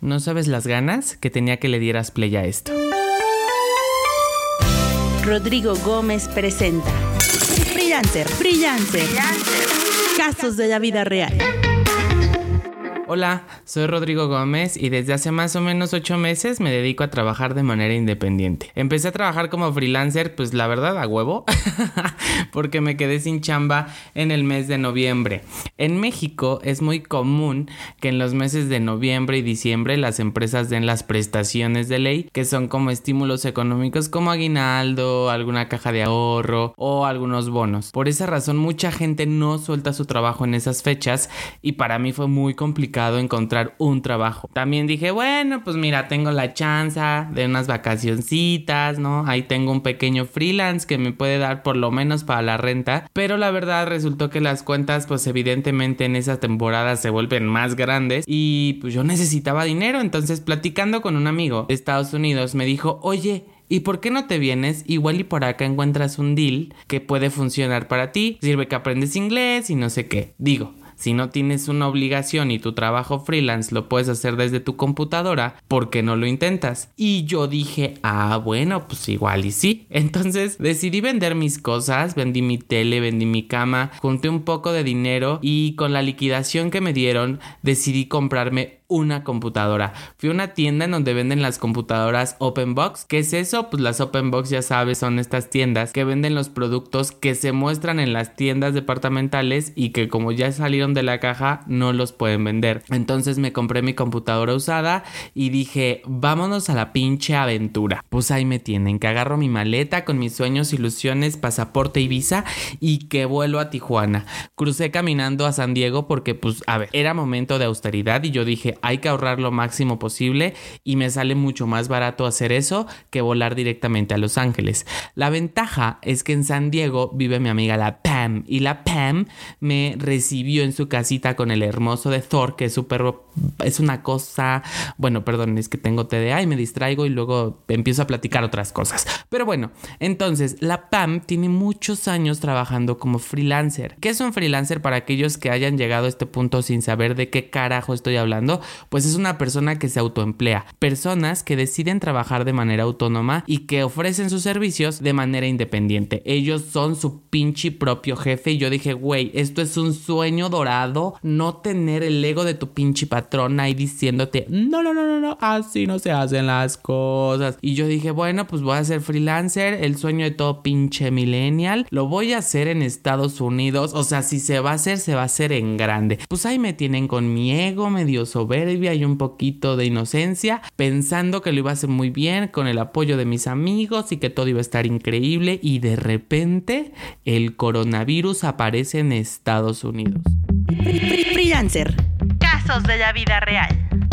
No sabes las ganas que tenía que le dieras play a esto. Rodrigo Gómez presenta Freelancer, Freelancer. Casos de la vida real. Hola, soy Rodrigo Gómez y desde hace más o menos 8 meses me dedico a trabajar de manera independiente. Empecé a trabajar como freelancer, pues la verdad a huevo, porque me quedé sin chamba en el mes de noviembre. En México es muy común que en los meses de noviembre y diciembre las empresas den las prestaciones de ley, que son como estímulos económicos como aguinaldo, alguna caja de ahorro o algunos bonos. Por esa razón mucha gente no suelta su trabajo en esas fechas y para mí fue muy complicado encontrar un trabajo. También dije, bueno, pues mira, tengo la chance de unas vacacioncitas, ¿no? Ahí tengo un pequeño freelance que me puede dar por lo menos para la renta, pero la verdad resultó que las cuentas pues evidentemente en esa temporada se vuelven más grandes y pues yo necesitaba dinero, entonces platicando con un amigo de Estados Unidos me dijo, oye, ¿Y por qué no te vienes? Igual y por acá encuentras un deal que puede funcionar para ti. Sirve que aprendes inglés y no sé qué. Digo, si no tienes una obligación y tu trabajo freelance lo puedes hacer desde tu computadora, ¿por qué no lo intentas? Y yo dije, ah, bueno, pues igual y sí. Entonces decidí vender mis cosas, vendí mi tele, vendí mi cama, junté un poco de dinero y con la liquidación que me dieron decidí comprarme una computadora. Fui a una tienda en donde venden las computadoras Open Box. ¿Qué es eso? Pues las Open Box ya sabes son estas tiendas que venden los productos que se muestran en las tiendas departamentales y que como ya salieron de la caja no los pueden vender. Entonces me compré mi computadora usada y dije vámonos a la pinche aventura. Pues ahí me tienen que agarro mi maleta con mis sueños, ilusiones, pasaporte y visa y que vuelo a Tijuana. Crucé caminando a San Diego porque pues a ver, era momento de austeridad y yo dije hay que ahorrar lo máximo posible y me sale mucho más barato hacer eso que volar directamente a Los Ángeles. La ventaja es que en San Diego vive mi amiga la Pam y la Pam me recibió en su casita con el hermoso de Thor que es súper es una cosa bueno perdón es que tengo TDA y me distraigo y luego empiezo a platicar otras cosas. Pero bueno entonces la Pam tiene muchos años trabajando como freelancer. ¿qué es un freelancer para aquellos que hayan llegado a este punto sin saber de qué carajo estoy hablando pues es una persona que se autoemplea, personas que deciden trabajar de manera autónoma y que ofrecen sus servicios de manera independiente. Ellos son su pinche propio jefe y yo dije, güey, esto es un sueño dorado, no tener el ego de tu pinche patrona ahí diciéndote, no, no, no, no, no, así no se hacen las cosas. Y yo dije, bueno, pues voy a ser freelancer, el sueño de todo pinche millennial, lo voy a hacer en Estados Unidos, o sea, si se va a hacer, se va a hacer en grande. Pues ahí me tienen con mi ego medio sobre soberbia y un poquito de inocencia, pensando que lo iba a hacer muy bien con el apoyo de mis amigos y que todo iba a estar increíble y de repente el coronavirus aparece en Estados Unidos. Freelancer. Casos de la vida real.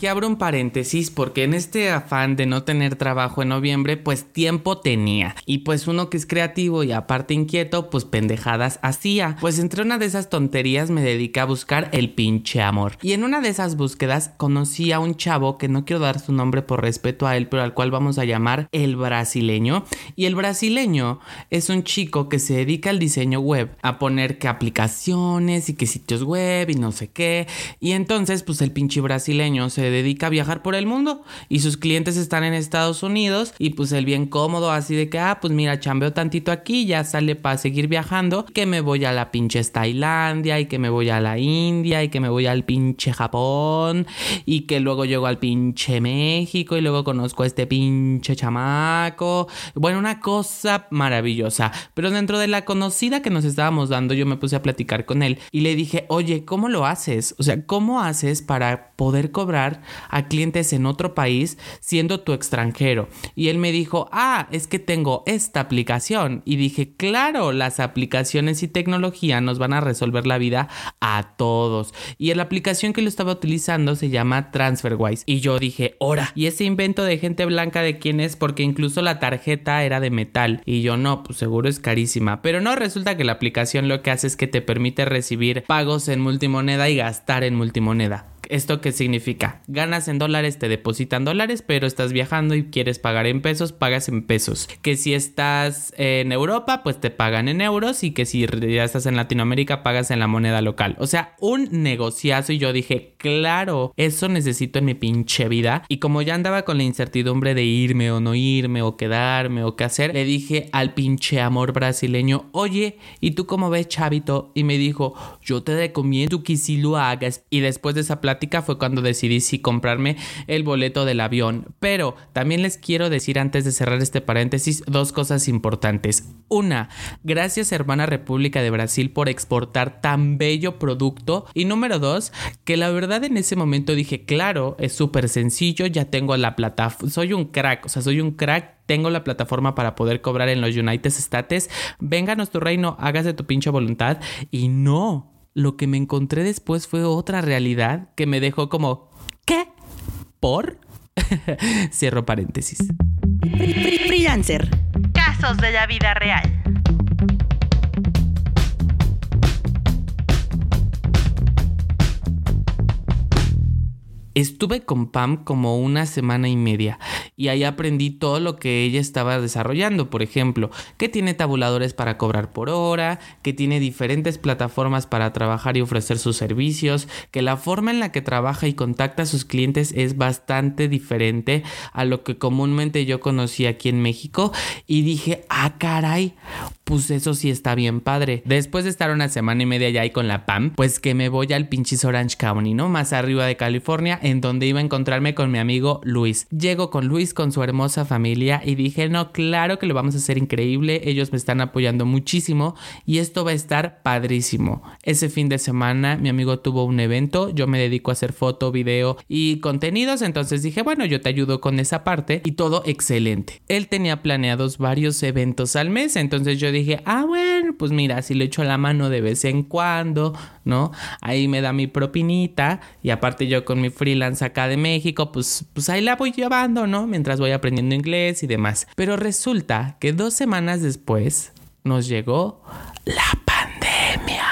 Aquí abro un paréntesis porque en este afán de no tener trabajo en noviembre, pues tiempo tenía. Y pues uno que es creativo y aparte inquieto, pues pendejadas hacía. Pues entre una de esas tonterías me dediqué a buscar el pinche amor. Y en una de esas búsquedas conocí a un chavo que no quiero dar su nombre por respeto a él, pero al cual vamos a llamar el brasileño. Y el brasileño es un chico que se dedica al diseño web, a poner que aplicaciones y que sitios web y no sé qué. Y entonces pues el pinche brasileño se dedica a viajar por el mundo y sus clientes están en Estados Unidos y pues él bien cómodo así de que, ah, pues mira, chambeo tantito aquí, ya sale para seguir viajando, que me voy a la pinche Tailandia y que me voy a la India y que me voy al pinche Japón y que luego llego al pinche México y luego conozco a este pinche chamaco. Bueno, una cosa maravillosa. Pero dentro de la conocida que nos estábamos dando, yo me puse a platicar con él y le dije, oye, ¿cómo lo haces? O sea, ¿cómo haces para poder cobrar a clientes en otro país siendo tu extranjero. Y él me dijo, ah, es que tengo esta aplicación. Y dije, claro, las aplicaciones y tecnología nos van a resolver la vida a todos. Y la aplicación que lo estaba utilizando se llama TransferWise. Y yo dije, ora, ¿y ese invento de gente blanca de quién es? Porque incluso la tarjeta era de metal. Y yo no, pues seguro es carísima. Pero no, resulta que la aplicación lo que hace es que te permite recibir pagos en multimoneda y gastar en multimoneda ¿Esto qué significa? Ganas en dólares, te depositan dólares, pero estás viajando y quieres pagar en pesos, pagas en pesos. Que si estás en Europa, pues te pagan en euros y que si ya estás en Latinoamérica, pagas en la moneda local. O sea, un negociazo y yo dije, claro, eso necesito en mi pinche vida. Y como ya andaba con la incertidumbre de irme o no irme o quedarme o qué hacer, le dije al pinche amor brasileño, oye, ¿y tú cómo ves, chavito? Y me dijo, yo te recomiendo que si lo hagas. Y después de esa plática fue cuando decidí si comprarme el boleto del avión. Pero también les quiero decir antes de cerrar este paréntesis dos cosas importantes. Una, gracias hermana República de Brasil por exportar tan bello producto. Y número dos, que la verdad en ese momento dije, claro, es súper sencillo, ya tengo la plataforma, soy un crack, o sea, soy un crack tengo la plataforma para poder cobrar en los United States. Venga nuestro reino, hágase tu pinche voluntad. Y no, lo que me encontré después fue otra realidad que me dejó como, ¿qué? ¿Por? Cierro paréntesis. Freelancer. Casos de la vida real. Estuve con Pam como una semana y media y ahí aprendí todo lo que ella estaba desarrollando. Por ejemplo, que tiene tabuladores para cobrar por hora, que tiene diferentes plataformas para trabajar y ofrecer sus servicios, que la forma en la que trabaja y contacta a sus clientes es bastante diferente a lo que comúnmente yo conocí aquí en México y dije, ah caray, pues eso sí está bien padre. Después de estar una semana y media ya ahí con la Pam, pues que me voy al pinches Orange County, ¿no? Más arriba de California en donde iba a encontrarme con mi amigo Luis. Llego con Luis, con su hermosa familia y dije, no, claro que lo vamos a hacer increíble, ellos me están apoyando muchísimo y esto va a estar padrísimo. Ese fin de semana mi amigo tuvo un evento, yo me dedico a hacer foto, video y contenidos, entonces dije, bueno, yo te ayudo con esa parte y todo excelente. Él tenía planeados varios eventos al mes, entonces yo dije, ah, bueno, pues mira, si le echo la mano de vez en cuando, ¿no? Ahí me da mi propinita y aparte yo con mi freelance acá de México, pues, pues ahí la voy llevando, ¿no? Mientras voy aprendiendo inglés y demás. Pero resulta que dos semanas después nos llegó la pandemia.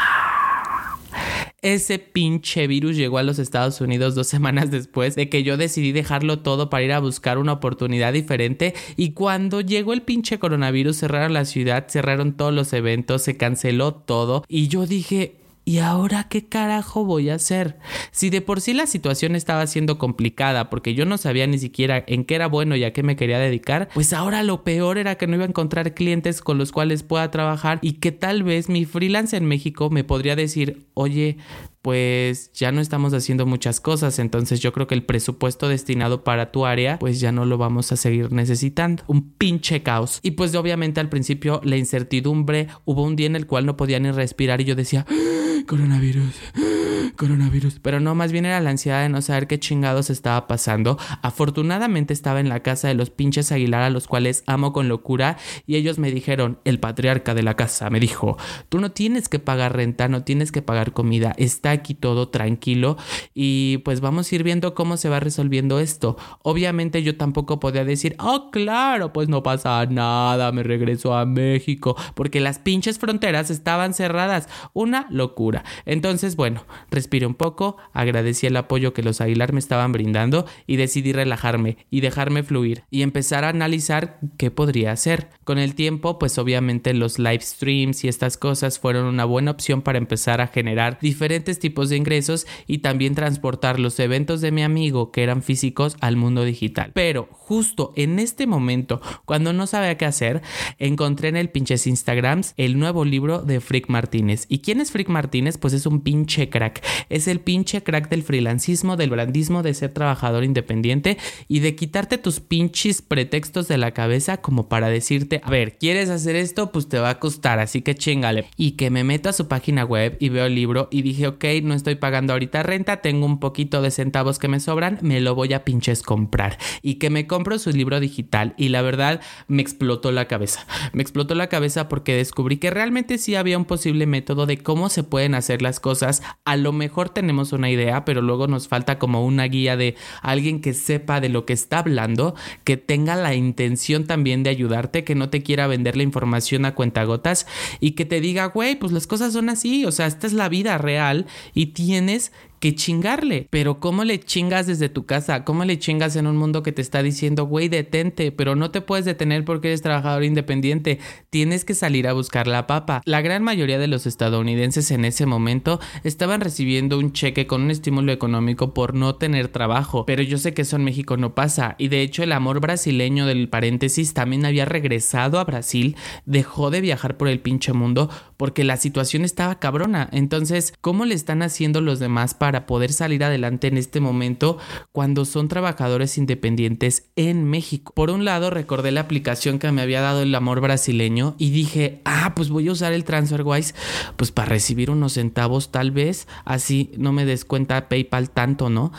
Ese pinche virus llegó a los Estados Unidos dos semanas después de que yo decidí dejarlo todo para ir a buscar una oportunidad diferente y cuando llegó el pinche coronavirus cerraron la ciudad, cerraron todos los eventos, se canceló todo y yo dije, ¿Y ahora qué carajo voy a hacer? Si de por sí la situación estaba siendo complicada porque yo no sabía ni siquiera en qué era bueno y a qué me quería dedicar, pues ahora lo peor era que no iba a encontrar clientes con los cuales pueda trabajar y que tal vez mi freelance en México me podría decir, oye, pues ya no estamos haciendo muchas cosas, entonces yo creo que el presupuesto destinado para tu área, pues ya no lo vamos a seguir necesitando. Un pinche caos. Y pues obviamente al principio la incertidumbre, hubo un día en el cual no podía ni respirar y yo decía, ¡Ah, coronavirus, ¡Ah, coronavirus. Pero no, más bien era la ansiedad de no saber qué chingados estaba pasando. Afortunadamente estaba en la casa de los pinches Aguilar a los cuales amo con locura y ellos me dijeron, el patriarca de la casa me dijo, tú no tienes que pagar renta, no tienes que pagar comida, está aquí todo tranquilo y pues vamos a ir viendo cómo se va resolviendo esto. Obviamente yo tampoco podía decir, oh claro, pues no pasa nada, me regreso a México, porque las pinches fronteras estaban cerradas, una locura. Entonces, bueno, respiré un poco, agradecí el apoyo que los Aguilar me estaban brindando y decidí relajarme y dejarme fluir y empezar a analizar qué podría hacer. Con el tiempo, pues obviamente los live streams y estas cosas fueron una buena opción para empezar a generar diferentes tipos de ingresos y también transportar los eventos de mi amigo que eran físicos al mundo digital. Pero justo en este momento, cuando no sabía qué hacer, encontré en el pinches Instagrams el nuevo libro de Frick Martínez. ¿Y quién es Frick Martínez? Pues es un pinche crack. Es el pinche crack del freelancismo, del brandismo, de ser trabajador independiente y de quitarte tus pinches pretextos de la cabeza como para decirte, a ver, ¿quieres hacer esto? Pues te va a costar, así que chingale. Y que me meto a su página web y veo el libro y dije, ok, no estoy pagando ahorita renta, tengo un poquito de centavos que me sobran, me lo voy a pinches comprar. Y que me compro su libro digital y la verdad me explotó la cabeza. Me explotó la cabeza porque descubrí que realmente sí había un posible método de cómo se hacer las cosas. A lo mejor tenemos una idea, pero luego nos falta como una guía de alguien que sepa de lo que está hablando, que tenga la intención también de ayudarte, que no te quiera vender la información a cuentagotas y que te diga, güey, pues las cosas son así, o sea, esta es la vida real y tienes que chingarle. Pero ¿cómo le chingas desde tu casa? ¿Cómo le chingas en un mundo que te está diciendo, güey, detente, pero no te puedes detener porque eres trabajador independiente? Tienes que salir a buscar la papa. La gran mayoría de los estadounidenses en ese momento estaban recibiendo un cheque con un estímulo económico por no tener trabajo, pero yo sé que eso en México no pasa. Y de hecho el amor brasileño del paréntesis también había regresado a Brasil, dejó de viajar por el pinche mundo porque la situación estaba cabrona. Entonces, ¿cómo le están haciendo los demás para poder salir adelante en este momento cuando son trabajadores independientes en México? Por un lado, recordé la aplicación que me había dado el amor brasileño y dije, ah, pues voy a usar el TransferWise pues para recibir unos centavos tal vez, así no me descuenta PayPal tanto, ¿no?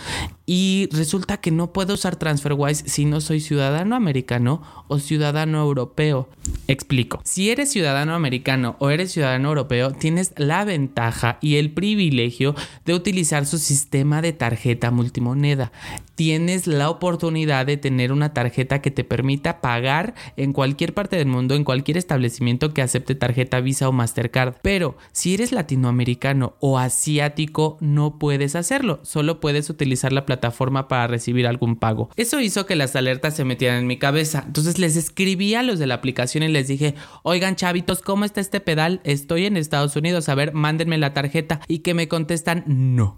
Y resulta que no puedo usar TransferWise si no soy ciudadano americano o ciudadano europeo. Explico. Si eres ciudadano americano o eres ciudadano europeo, tienes la ventaja y el privilegio de utilizar su sistema de tarjeta multimoneda. Tienes la oportunidad de tener una tarjeta que te permita pagar en cualquier parte del mundo, en cualquier establecimiento que acepte tarjeta Visa o Mastercard. Pero si eres latinoamericano o asiático, no puedes hacerlo. Solo puedes utilizar la plataforma para recibir algún pago. Eso hizo que las alertas se metieran en mi cabeza. Entonces les escribí a los de la aplicación y les dije, oigan chavitos, ¿cómo está este pedal? Estoy en Estados Unidos, a ver, mándenme la tarjeta. Y que me contestan, no.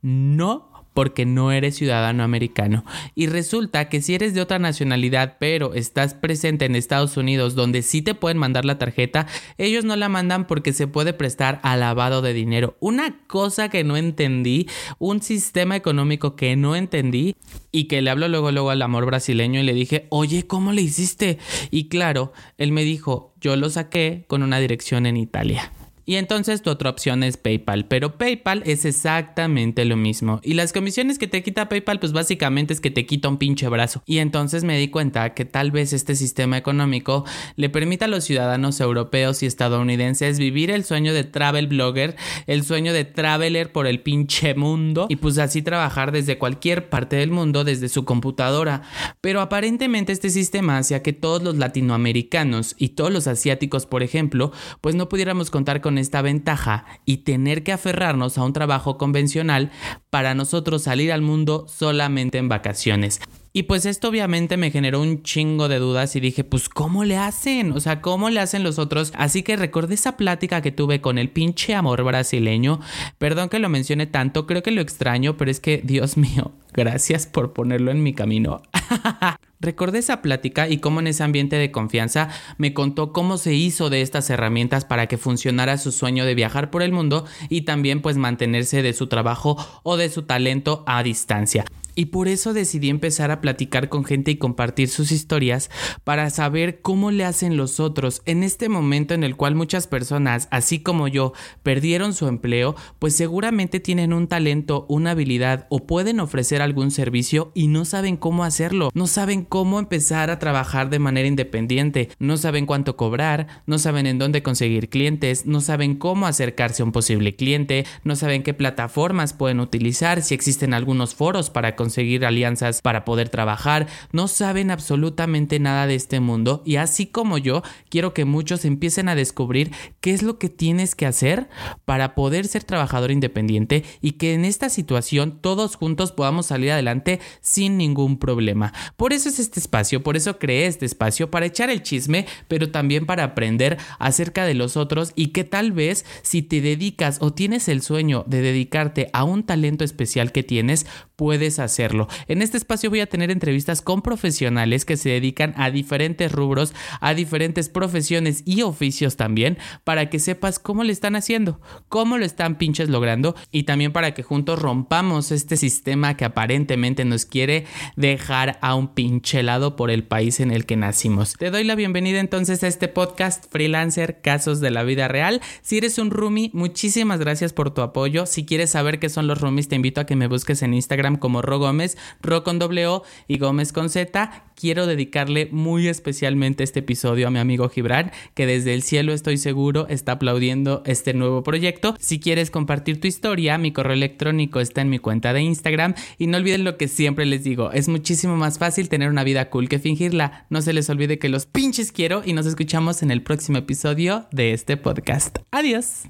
No porque no eres ciudadano americano. Y resulta que si eres de otra nacionalidad, pero estás presente en Estados Unidos, donde sí te pueden mandar la tarjeta, ellos no la mandan porque se puede prestar a lavado de dinero. Una cosa que no entendí, un sistema económico que no entendí y que le hablo luego luego al amor brasileño y le dije, oye, ¿cómo le hiciste? Y claro, él me dijo, yo lo saqué con una dirección en Italia. Y entonces tu otra opción es PayPal, pero PayPal es exactamente lo mismo. Y las comisiones que te quita PayPal, pues básicamente es que te quita un pinche brazo. Y entonces me di cuenta que tal vez este sistema económico le permita a los ciudadanos europeos y estadounidenses vivir el sueño de travel blogger, el sueño de traveler por el pinche mundo y pues así trabajar desde cualquier parte del mundo desde su computadora. Pero aparentemente este sistema hacía que todos los latinoamericanos y todos los asiáticos, por ejemplo, pues no pudiéramos contar con esta ventaja y tener que aferrarnos a un trabajo convencional para nosotros salir al mundo solamente en vacaciones. Y pues esto obviamente me generó un chingo de dudas y dije, pues ¿cómo le hacen? O sea, ¿cómo le hacen los otros? Así que recordé esa plática que tuve con el pinche amor brasileño. Perdón que lo mencione tanto, creo que lo extraño, pero es que, Dios mío, gracias por ponerlo en mi camino. Recordé esa plática y cómo en ese ambiente de confianza me contó cómo se hizo de estas herramientas para que funcionara su sueño de viajar por el mundo y también pues mantenerse de su trabajo o de su talento a distancia. Y por eso decidí empezar a platicar con gente y compartir sus historias para saber cómo le hacen los otros. En este momento en el cual muchas personas, así como yo, perdieron su empleo, pues seguramente tienen un talento, una habilidad o pueden ofrecer algún servicio y no saben cómo hacerlo, no saben cómo empezar a trabajar de manera independiente, no saben cuánto cobrar, no saben en dónde conseguir clientes, no saben cómo acercarse a un posible cliente, no saben qué plataformas pueden utilizar, si existen algunos foros para conseguir alianzas para poder trabajar, no saben absolutamente nada de este mundo y así como yo, quiero que muchos empiecen a descubrir qué es lo que tienes que hacer para poder ser trabajador independiente y que en esta situación todos juntos podamos salir adelante sin ningún problema. Por eso es este espacio, por eso creé este espacio para echar el chisme, pero también para aprender acerca de los otros y que tal vez si te dedicas o tienes el sueño de dedicarte a un talento especial que tienes, puedes hacerlo. En este espacio voy a tener entrevistas con profesionales que se dedican a diferentes rubros, a diferentes profesiones y oficios también, para que sepas cómo le están haciendo, cómo lo están pinches logrando y también para que juntos rompamos este sistema que aparentemente nos quiere dejar a un pinche lado por el país en el que nacimos. Te doy la bienvenida entonces a este podcast Freelancer Casos de la Vida Real. Si eres un roomie, muchísimas gracias por tu apoyo. Si quieres saber qué son los roomies, te invito a que me busques en Instagram como Ro Gómez, Ro con doble O y Gómez con Z. Quiero dedicarle muy especialmente este episodio a mi amigo Gibran, que desde el cielo estoy seguro está aplaudiendo este nuevo proyecto. Si quieres compartir tu historia, mi correo electrónico está en mi cuenta de Instagram y no olviden lo que siempre les digo, es muchísimo más fácil tener una vida cool que fingirla. No se les olvide que los pinches quiero y nos escuchamos en el próximo episodio de este podcast. Adiós.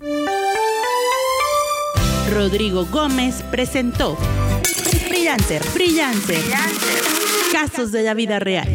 Rodrigo Gómez presentó Freelancer, Freelancer, Casos de la vida real.